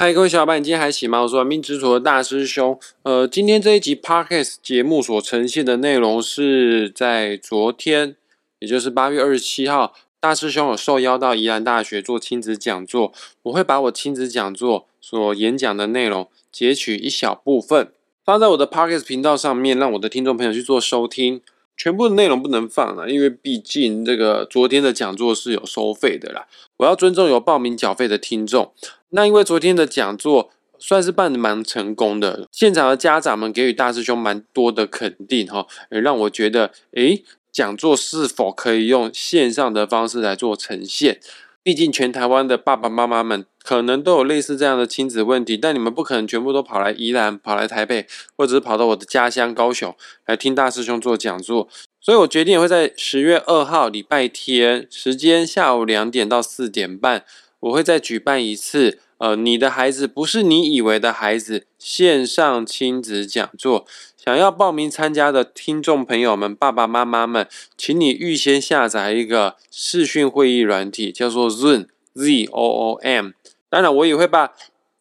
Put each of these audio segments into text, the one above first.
嗨，各位小伙伴，你今天还行吗？我是玩命之徒的大师兄。呃，今天这一集 podcast 节目所呈现的内容是在昨天，也就是八月二十七号，大师兄有受邀到宜兰大学做亲子讲座。我会把我亲子讲座所演讲的内容截取一小部分，放在我的 podcast 频道上面，让我的听众朋友去做收听。全部的内容不能放了，因为毕竟这个昨天的讲座是有收费的啦。我要尊重有报名缴费的听众。那因为昨天的讲座算是办的蛮成功的，现场的家长们给予大师兄蛮多的肯定哈，也让我觉得，诶，讲座是否可以用线上的方式来做呈现？毕竟全台湾的爸爸妈妈们可能都有类似这样的亲子问题，但你们不可能全部都跑来宜兰、跑来台北，或者是跑到我的家乡高雄来听大师兄做讲座。所以我决定会在十月二号礼拜天，时间下午两点到四点半，我会再举办一次。呃，你的孩子不是你以为的孩子线上亲子讲座。想要报名参加的听众朋友们，爸爸妈妈们，请你预先下载一个视讯会议软体，叫做 Zoom，Z O O M。当然，我也会把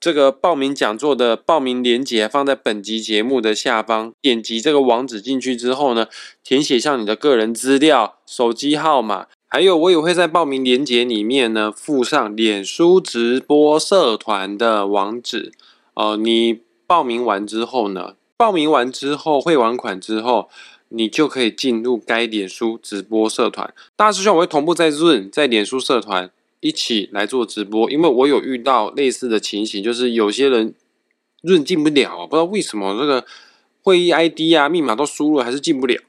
这个报名讲座的报名链接放在本集节目的下方。点击这个网址进去之后呢，填写上你的个人资料、手机号码，还有我也会在报名链接里面呢附上脸书直播社团的网址。哦，你报名完之后呢？报名完之后汇完款之后，你就可以进入该脸书直播社团。大师兄我会同步在 Zoom 在脸书社团一起来做直播，因为我有遇到类似的情形，就是有些人 Zoom 进不了，不知道为什么这个会议 ID 啊密码都输入还是进不了。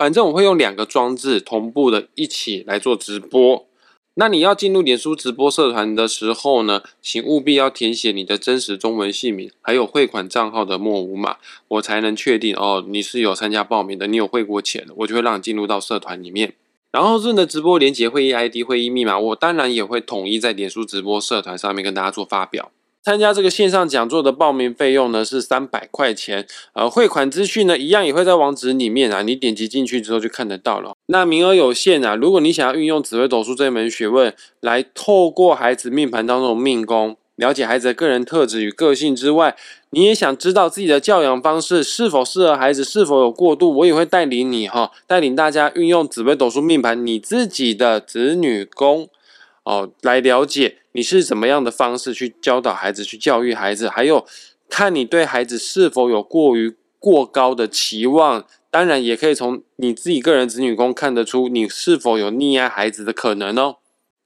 反正我会用两个装置同步的一起来做直播。那你要进入脸书直播社团的时候呢，请务必要填写你的真实中文姓名，还有汇款账号的末五码，我才能确定哦，你是有参加报名的，你有汇过钱的，我就会让你进入到社团里面。然后是你的直播连接会议 ID、会议密码，我当然也会统一在脸书直播社团上面跟大家做发表。参加这个线上讲座的报名费用呢是三百块钱，呃，汇款资讯呢一样也会在网址里面啊，你点击进去之后就看得到了。那名额有限啊，如果你想要运用紫微斗数这门学问来透过孩子命盘当中的命宫，了解孩子的个人特质与个性之外，你也想知道自己的教养方式是否适合孩子，是否有过度，我也会带领你哈，带领大家运用紫微斗数命盘你自己的子女宫。哦，来了解你是怎么样的方式去教导孩子，去教育孩子，还有看你对孩子是否有过于过高的期望。当然，也可以从你自己个人子女宫看得出你是否有溺爱孩子的可能哦。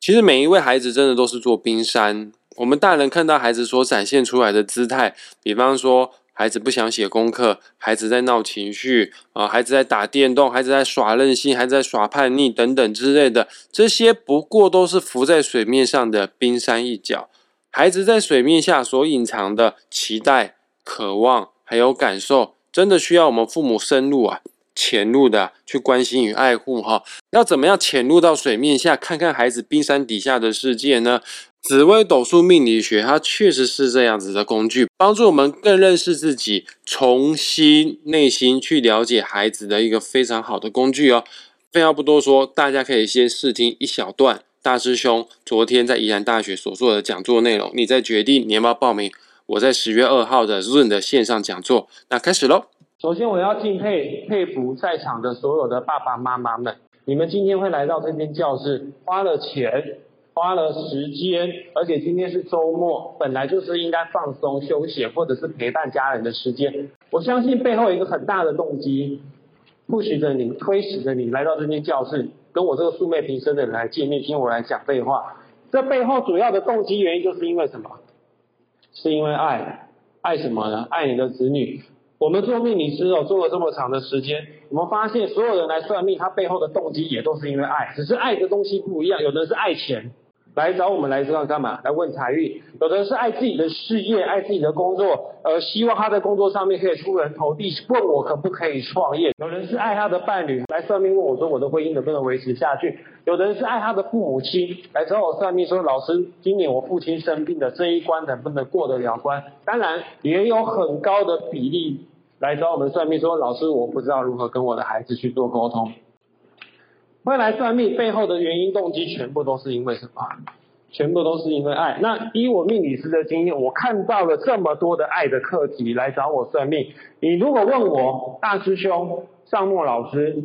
其实每一位孩子真的都是座冰山，我们大人看到孩子所展现出来的姿态，比方说。孩子不想写功课，孩子在闹情绪啊，孩子在打电动，孩子在耍任性，孩子在耍叛逆等等之类的，这些不过都是浮在水面上的冰山一角。孩子在水面下所隐藏的期待、渴望还有感受，真的需要我们父母深入啊、潜入的去关心与爱护哈。要怎么样潜入到水面下，看看孩子冰山底下的世界呢？紫微斗数命理学，它确实是这样子的工具，帮助我们更认识自己，重新内心去了解孩子的一个非常好的工具哦。废话不多说，大家可以先试听一小段大师兄昨天在宜兰大学所做的讲座内容，你再决定你要不要报名。我在十月二号的润的线上讲座，那开始喽。首先，我要敬佩佩服在场的所有的爸爸妈妈们，你们今天会来到这间教室，花了钱。花了时间，而且今天是周末，本来就是应该放松休息或者是陪伴家人的时间。我相信背后一个很大的动机，不许着你，推使着你来到这间教室，跟我这个素昧平生的人来见面，听我来讲废话。这背后主要的动机原因就是因为什么？是因为爱，爱什么呢？爱你的子女。我们做命理师哦，做了这么长的时间，我们发现所有人来算命，他背后的动机也都是因为爱，只是爱的东西不一样，有的是爱钱。来找我们来这样干嘛？来问财运。有的人是爱自己的事业，爱自己的工作，呃，希望他在工作上面可以出人头地，问我可不可以创业。有人是爱他的伴侣，来算命问我说我的婚姻能不能维持下去。有的人是爱他的父母亲，来找我算命说老师，今年我父亲生病的这一关能不能过得了关？当然也有很高的比例来找我们算命说老师，我不知道如何跟我的孩子去做沟通。会来算命背后的原因动机全部都是因为什么？全部都是因为爱。那以我命理师的经验，我看到了这么多的爱的课题来找我算命。你如果问我大师兄尚墨老师，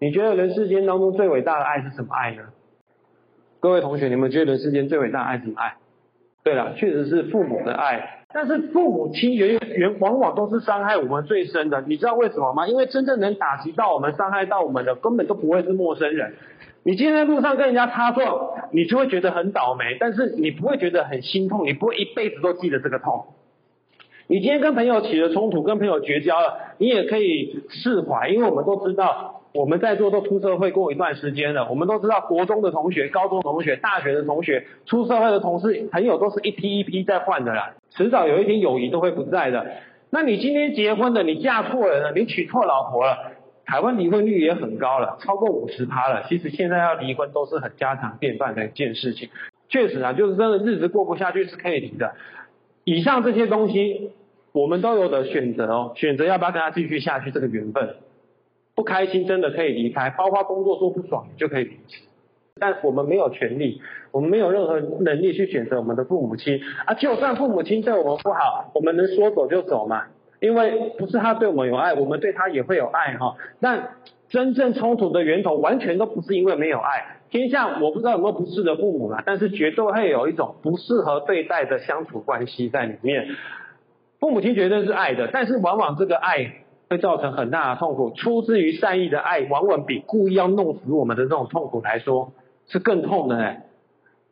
你觉得人世间当中最伟大的爱是什么爱呢？各位同学，你们觉得人世间最伟大的爱是什么爱？对了，确实是父母的爱。但是父母亲原原往往都是伤害我们最深的，你知道为什么吗？因为真正能打击到我们、伤害到我们的，根本都不会是陌生人。你今天在路上跟人家擦撞，你就会觉得很倒霉，但是你不会觉得很心痛，你不会一辈子都记得这个痛。你今天跟朋友起了冲突，跟朋友绝交了，你也可以释怀，因为我们都知道，我们在座都出社会过一段时间了，我们都知道国中的同学、高中同学、大学的同学、出社会的同事、朋友都是一批一批在换的啦，迟早有一天友谊都会不在的。那你今天结婚了，你嫁错人了，你娶错老婆了，台湾离婚率也很高了，超过五十趴了。其实现在要离婚都是很家常便饭的一件事情。确实啊，就是真的日子过不下去是可以离的。以上这些东西，我们都有的选择哦，选择要不要跟他继续下去这个缘分。不开心真的可以离开，包括工作做不爽就可以离职。但我们没有权利，我们没有任何能力去选择我们的父母亲啊。就算父母亲对我们不好，我们能说走就走吗？因为不是他对我们有爱，我们对他也会有爱哈。但真正冲突的源头完全都不是因为没有爱。天下我不知道有没有不是的父母啦，但是绝对会有一种不适合对待的相处关系在里面。父母亲绝对是爱的，但是往往这个爱会造成很大的痛苦。出自于善意的爱，往往比故意要弄死我们的这种痛苦来说是更痛的哎。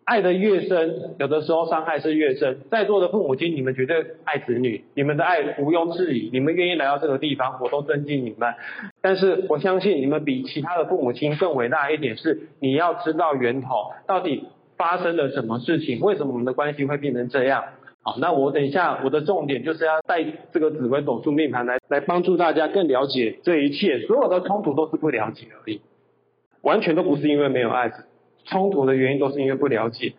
爱的越深，有的时候伤害是越深。在座的父母亲，你们绝对爱子女，你们的爱毋庸置疑，你们愿意来到这个地方，我都尊敬你们。但是我相信你们比其他的父母亲更伟大一点是，你要知道源头到底发生了什么事情，为什么我们的关系会变成这样？好，那我等一下我的重点就是要带这个紫微斗数命盘来来帮助大家更了解这一切，所有的冲突都是不了解而已，完全都不是因为没有爱。冲突的原因都是因为不了解。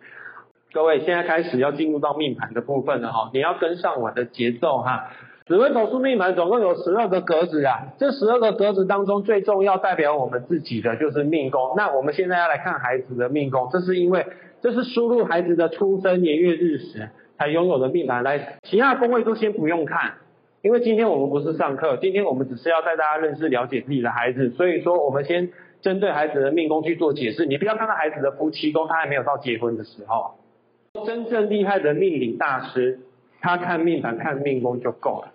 各位，现在开始要进入到命盘的部分了哈，你要跟上我的节奏哈。紫微斗数命盘总共有十二个格子啊，这十二个格子当中最重要代表我们自己的就是命宫。那我们现在要来看孩子的命宫，这是因为这是输入孩子的出生年月日时才拥有的命盘来，其他宫位都先不用看，因为今天我们不是上课，今天我们只是要带大家认识了解自己的孩子，所以说我们先。针对孩子的命宫去做解释，你不要看到孩子的夫妻宫，他还没有到结婚的时候。真正厉害的命理大师，他看命盘看命宫就够了。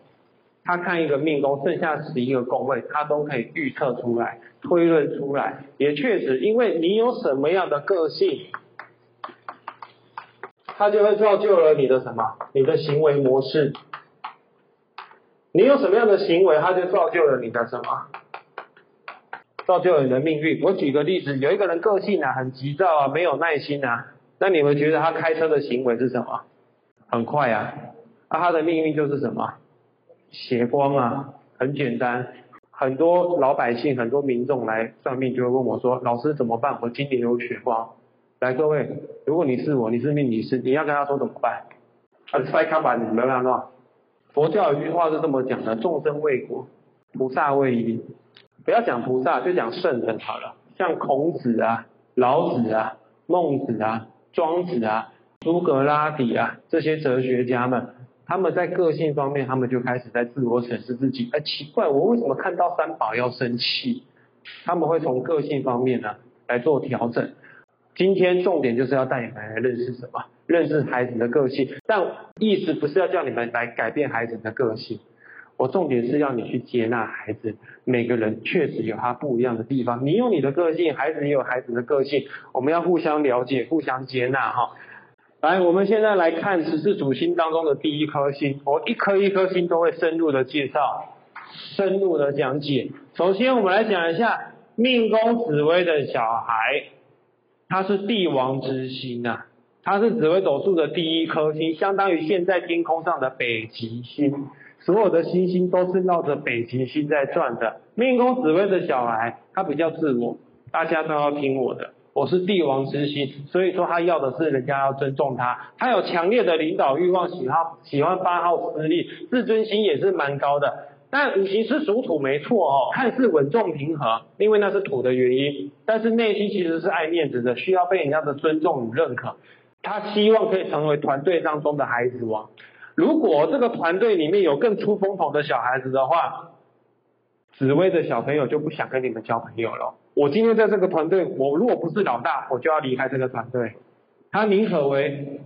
他看一个命宫，剩下十一个宫位，他都可以预测出来、推论出来。也确实，因为你有什么样的个性，他就会造就了你的什么？你的行为模式。你有什么样的行为，他就造就了你的什么？造就了你的命运。我举个例子，有一个人个性啊很急躁啊，没有耐心啊，那你们觉得他开车的行为是什么？很快啊，那他的命运就是什么？斜光啊，很简单。很多老百姓、很多民众来算命就会问我说：“老师怎么办？我今年有血光。”来，各位，如果你是我，你是命理师，你要跟他说怎么办？他摔卡板，你没办法。佛教有一句话是这么讲的：众生为果，菩萨为因。不要讲菩萨，就讲圣人好了。像孔子啊、老子啊、孟子啊、庄子啊、苏格拉底啊这些哲学家们，他们在个性方面，他们就开始在自我审视自己。哎，奇怪，我为什么看到三宝要生气？他们会从个性方面呢来做调整。今天重点就是要带你们来认识什么？认识孩子的个性。但意思不是要叫你们来改变孩子的个性。我重点是要你去接纳孩子，每个人确实有他不一样的地方，你有你的个性，孩子也有孩子的个性，我们要互相了解，互相接纳哈。来，我们现在来看十四主星当中的第一颗星，我一颗一颗星都会深入的介绍，深入的讲解。首先，我们来讲一下命宫紫薇的小孩，他是帝王之星啊，他是紫微斗数的第一颗星，相当于现在天空上的北极星。所有的星星都是绕着北极星在转的。命宫紫薇的小孩，他比较自我，大家都要听我的，我是帝王之星，所以说他要的是人家要尊重他。他有强烈的领导欲望，喜好喜欢发号施令，自尊心也是蛮高的。但五行是属土没错哦，看似稳重平和，因为那是土的原因，但是内心其实是爱面子的，需要被人家的尊重与认可。他希望可以成为团队当中的孩子王。如果这个团队里面有更出风头的小孩子的话，紫薇的小朋友就不想跟你们交朋友了。我今天在这个团队，我如果不是老大，我就要离开这个团队。他宁可为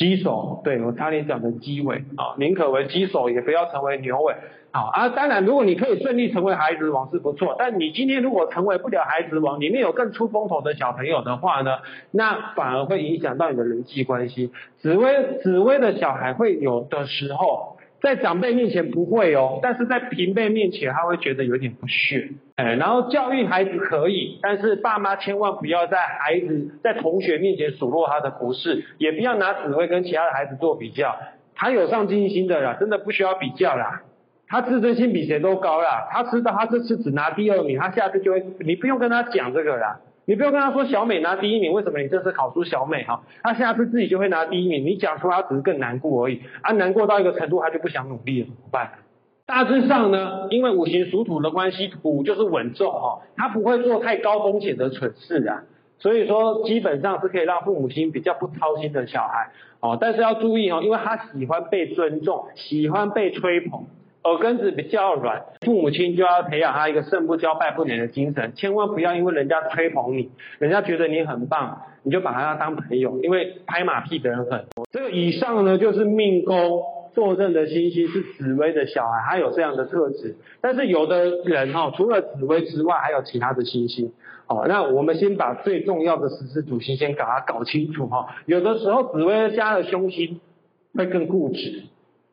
鸡手，对我差点讲成鸡尾啊，宁可为鸡手，也不要成为牛尾。好啊，当然，如果你可以顺利成为孩子王是不错，但你今天如果成为不了孩子王，里面有更出风头的小朋友的话呢，那反而会影响到你的人际关系。紫薇紫薇的小孩会有的时候。在长辈面前不会哦，但是在平辈面前他会觉得有点不屑，哎，然后教育孩子可以，但是爸妈千万不要在孩子在同学面前数落他的不是，也不要拿紫薇跟其他的孩子做比较，他有上进心的啦，真的不需要比较啦，他自尊心比谁都高啦，他知道他这次只拿第二名，他下次就会，你不用跟他讲这个啦。你不用跟他说小美拿第一名，为什么你这次考出小美哈？他下次自己就会拿第一名。你讲出他只是更难过而已，啊，难过到一个程度，他就不想努力了，怎么办？大致上呢，因为五行属土的关系，土就是稳重哈，他不会做太高风险的蠢事啊，所以说基本上是可以让父母亲比较不操心的小孩哦。但是要注意哦，因为他喜欢被尊重，喜欢被吹捧。耳根子比较软，父母亲就要培养他一个胜不骄败不馁的精神，千万不要因为人家吹捧你，人家觉得你很棒，你就把他当朋友，因为拍马屁的人很多。这个以上呢，就是命宫坐镇的星星是紫薇的小孩，他有这样的特质。但是有的人哈，除了紫薇之外，还有其他的星星。哦，那我们先把最重要的十四主星先给他搞清楚哈。有的时候紫薇加了凶星，会更固执，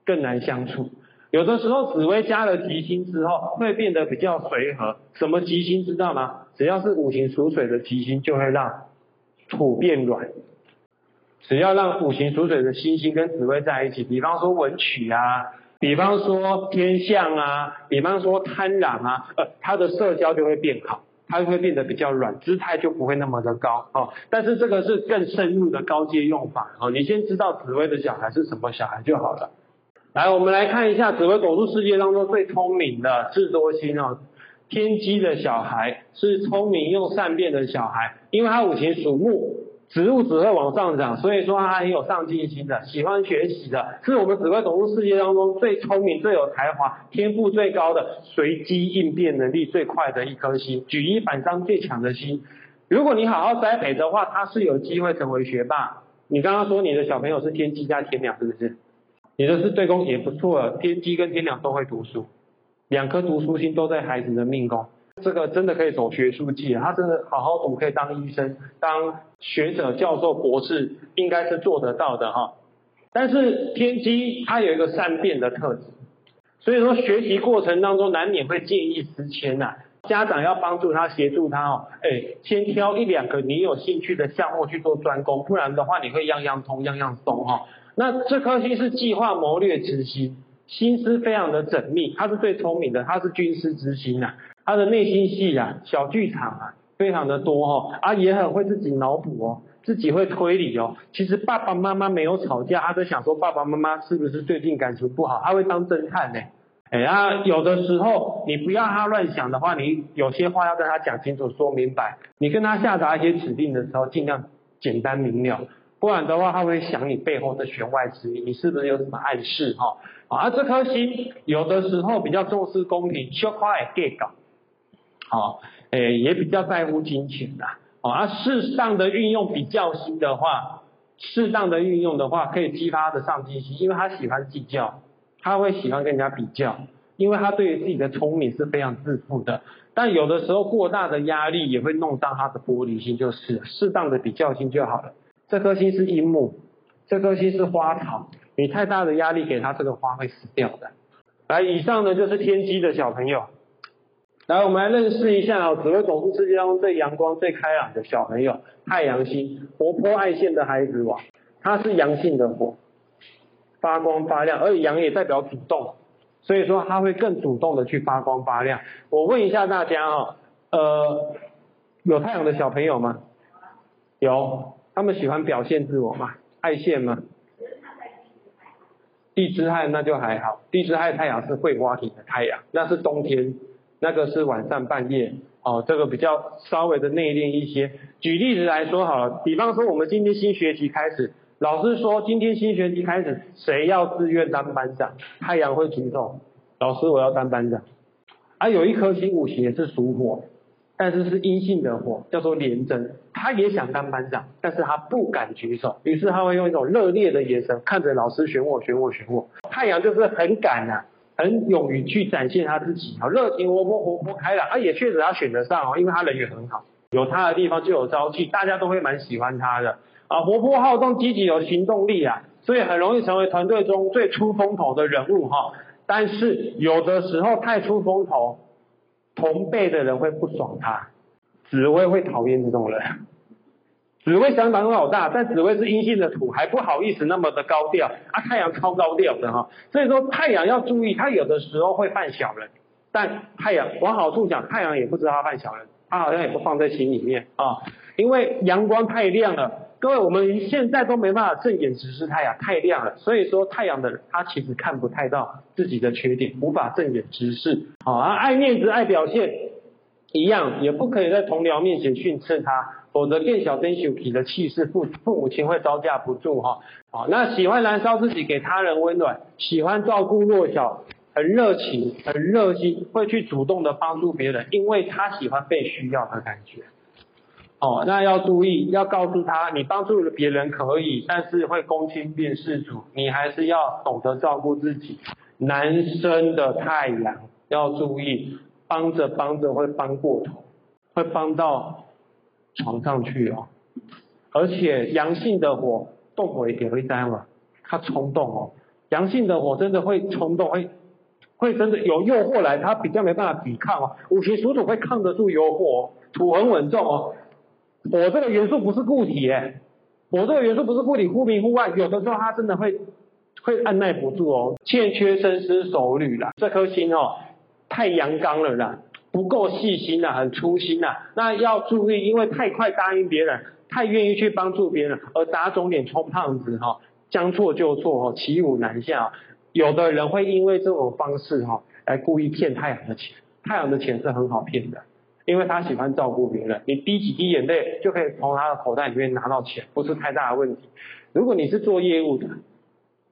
更难相处。有的时候紫薇加了吉星之后，会变得比较随和。什么吉星知道吗？只要是五行属水的吉星，就会让土变软。只要让五行属水的星星跟紫薇在一起，比方说文曲啊，比方说天象啊，比方说贪婪啊，呃，他的社交就会变好，他会变得比较软，姿态就不会那么的高哦。但是这个是更深入的高阶用法哦，你先知道紫薇的小孩是什么小孩就好了。来，我们来看一下紫微斗数世界当中最聪明的智多星哦，天机的小孩是聪明又善变的小孩，因为他五行属木，植物只会往上涨，所以说他很有上进心的，喜欢学习的，是我们紫微斗数世界当中最聪明、最有才华、天赋最高的、随机应变能力最快的一颗星，举一反三最强的星。如果你好好栽培的话，他是有机会成为学霸。你刚刚说你的小朋友是天机加天梁，是不是？你的是对宫也不错，天机跟天梁都会读书，两颗读书星都在孩子的命宫，这个真的可以走学术界，他真的好好读可以当医生、当学者、教授、博士，应该是做得到的哈。但是天机它有一个善变的特质，所以说学习过程当中难免会见异思迁呐，家长要帮助他协助他哦，哎，先挑一两个你有兴趣的项目去做专攻，不然的话你会样样通样样松哈。那这颗星是计划谋略之星，心思非常的缜密，他是最聪明的，他是军师之星啊，他的内心戏啊，小剧场啊，非常的多哈，啊也很会自己脑补哦，自己会推理哦。其实爸爸妈妈没有吵架，他在想说爸爸妈妈是不是最近感情不好，他会当侦探呢。哎啊，有的时候你不要他乱想的话，你有些话要跟他讲清楚，说明白。你跟他下达一些指令的时候，尽量简单明了。不然的话，他会想你背后的弦外之音，你是不是有什么暗示哈？啊，这颗星有的时候比较重视公平，小块给搞，好，诶，也比较在乎金钱的，啊，适当的运用比较心的话，适当的运用的话，可以激发他的上进心，因为他喜欢计较，他会喜欢跟人家比较，因为他对于自己的聪明是非常自负的，但有的时候过大的压力也会弄伤他的玻璃心，就是适当的比较心就好了。这颗星是樱木，这颗星是花草，你太大的压力给他，这个花会死掉的。来，以上呢就是天机的小朋友。来，我们来认识一下哦，紫微斗数世界当中最阳光、最开朗的小朋友，太阳星，活泼爱现的孩子王，他是阳性的火，发光发亮，而且阳也代表主动，所以说他会更主动的去发光发亮。我问一下大家哦，呃，有太阳的小朋友吗？有。他们喜欢表现自我嘛？爱现吗？地支亥那就还好，地支亥太阳是会花体的太阳，那是冬天，那个是晚上半夜。哦，这个比较稍微的内敛一些。举例子来说好了，比方说我们今天新学期开始，老师说今天新学期开始，谁要自愿当班长？太阳会举手，老师我要当班长。啊，有一颗星五行也是属火，但是是阴性的火，叫做廉贞，他也想当班长，但是他不敢举手，于是他会用一种热烈的眼神看着老师选我选我选我。太阳就是很敢呐。很勇于去展现他自己，啊，热情活泼活泼开朗，他也确实他选得上哦，因为他人缘很好，有他的地方就有朝气，大家都会蛮喜欢他的啊，活泼好动，积极有行动力啊，所以很容易成为团队中最出风头的人物哈。但是有的时候太出风头，同辈的人会不爽他，紫薇会讨厌这种人。紫薇想当老大，但紫薇是阴性的土，还不好意思那么的高调啊。太阳超高调的哈，所以说太阳要注意，他有的时候会犯小人，但太阳往好处讲，太阳也不知道他犯小人，他好像也不放在心里面啊。因为阳光太亮了，各位我们现在都没办法正眼直视太阳，太亮了，所以说太阳的他其实看不太到自己的缺点，无法正眼直视好啊。爱面子爱表现一样，也不可以在同僚面前训斥他。否则变小真羞皮的气势，父父母亲会招架不住哈。好，那喜欢燃烧自己给他人温暖，喜欢照顾弱小，很热情，很热心，会去主动的帮助别人，因为他喜欢被需要的感觉。哦，那要注意，要告诉他，你帮助了别人可以，但是会公亲变世主，你还是要懂得照顾自己。男生的太阳要注意，帮着帮着会帮过头，会帮到。床上去哦，而且阳性的火动火也会呆嘛，他冲动哦，阳性的火真的会冲动，会会真的有诱惑来，他比较没办法抵抗哦。五行属土会抗得住诱惑，哦土很稳重哦。我这个元素不是固体诶，我这个元素不是固体，忽明忽暗，有的时候他真的会会按耐不住哦，欠缺深思熟虑啦，这颗心哦太阳刚了啦。不够细心呐，很粗心呐，那要注意，因为太快答应别人，太愿意去帮助别人，而打肿脸充胖子哈，将错就错哦，骑虎难下。有的人会因为这种方式哈，来故意骗太阳的钱，太阳的钱是很好骗的，因为他喜欢照顾别人，你滴几滴眼泪就可以从他的口袋里面拿到钱，不是太大的问题。如果你是做业务的，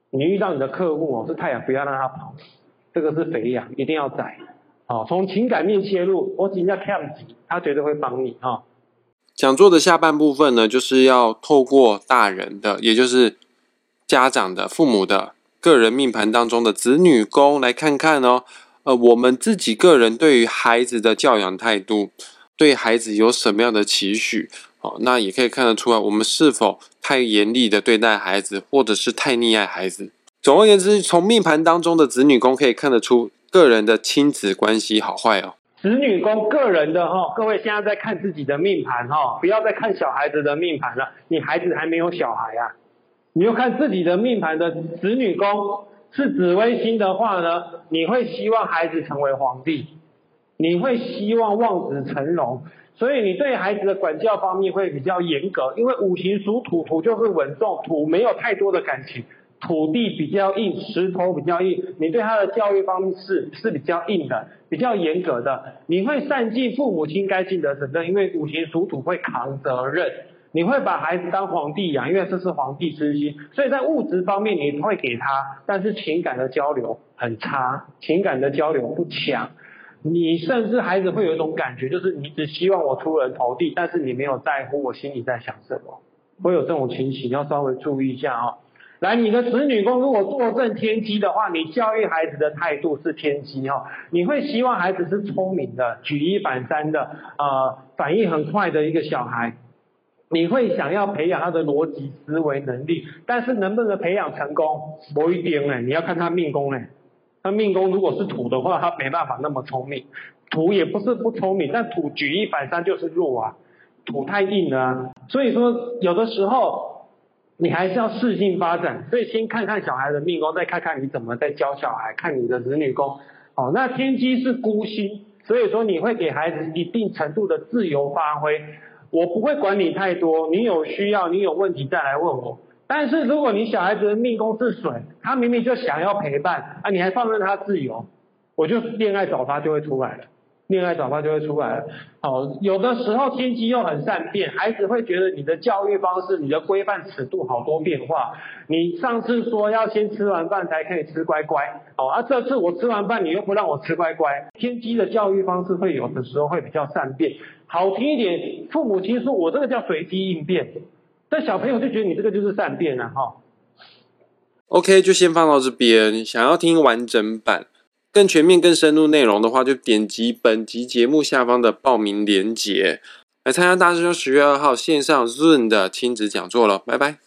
你遇到你的客户哦，是太阳，不要让他跑，这个是肥羊，一定要宰。好，从情感面切入，我请教 Cam，他绝对会帮你哈。讲座的下半部分呢，就是要透过大人的，也就是家长的、父母的个人命盘当中的子女宫来看看哦。呃，我们自己个人对于孩子的教养态度，对孩子有什么样的期许？哦，那也可以看得出来，我们是否太严厉的对待孩子，或者是太溺爱孩子。总而言之，从命盘当中的子女宫可以看得出。个人的亲子关系好坏哦，子女宫个人的哈，各位现在在看自己的命盘哈，不要再看小孩子的命盘了，你孩子还没有小孩啊，你要看自己的命盘的子女宫是紫微星的话呢，你会希望孩子成为皇帝，你会希望望子成龙，所以你对孩子的管教方面会比较严格，因为五行属土，土就是稳重，土没有太多的感情。土地比较硬，石头比较硬，你对他的教育方式是比较硬的，比较严格的。你会善尽父母亲该尽的责任，因为五行属土会扛责任。你会把孩子当皇帝养，因为这是皇帝之心。所以在物质方面你会给他，但是情感的交流很差，情感的交流不强。你甚至孩子会有一种感觉，就是你只希望我出人头地，但是你没有在乎我心里在想什么，会有这种情形，要稍微注意一下啊。来，你的子女宫如果坐正天机的话，你教育孩子的态度是天机哈，你会希望孩子是聪明的、举一反三的、呃，反应很快的一个小孩，你会想要培养他的逻辑思维能力，但是能不能培养成功，不一定哎，你要看他命宫哎，他命宫如果是土的话，他没办法那么聪明，土也不是不聪明，但土举一反三就是弱啊，土太硬了，所以说有的时候。你还是要适性发展，所以先看看小孩的命宫，再看看你怎么在教小孩，看你的子女宫。哦，那天机是孤星，所以说你会给孩子一定程度的自由发挥，我不会管你太多，你有需要，你有问题再来问我。但是如果你小孩子的命宫是水，他明明就想要陪伴，啊，你还放任他自由，我就恋爱早发就会出来了。恋爱早发就会出来了。好，有的时候天机又很善变，孩子会觉得你的教育方式、你的规范尺度好多变化。你上次说要先吃完饭才可以吃乖乖，哦，啊，这次我吃完饭你又不让我吃乖乖。天机的教育方式会有的时候会比较善变，好听一点，父母亲说我这个叫随机应变，但小朋友就觉得你这个就是善变啊，哈。OK，就先放到这边。想要听完整版、更全面、更深入内容的话，就点击本集节目下方的报名链接，来参加大师兄十月二号线上 Zoom 的亲子讲座了。拜拜。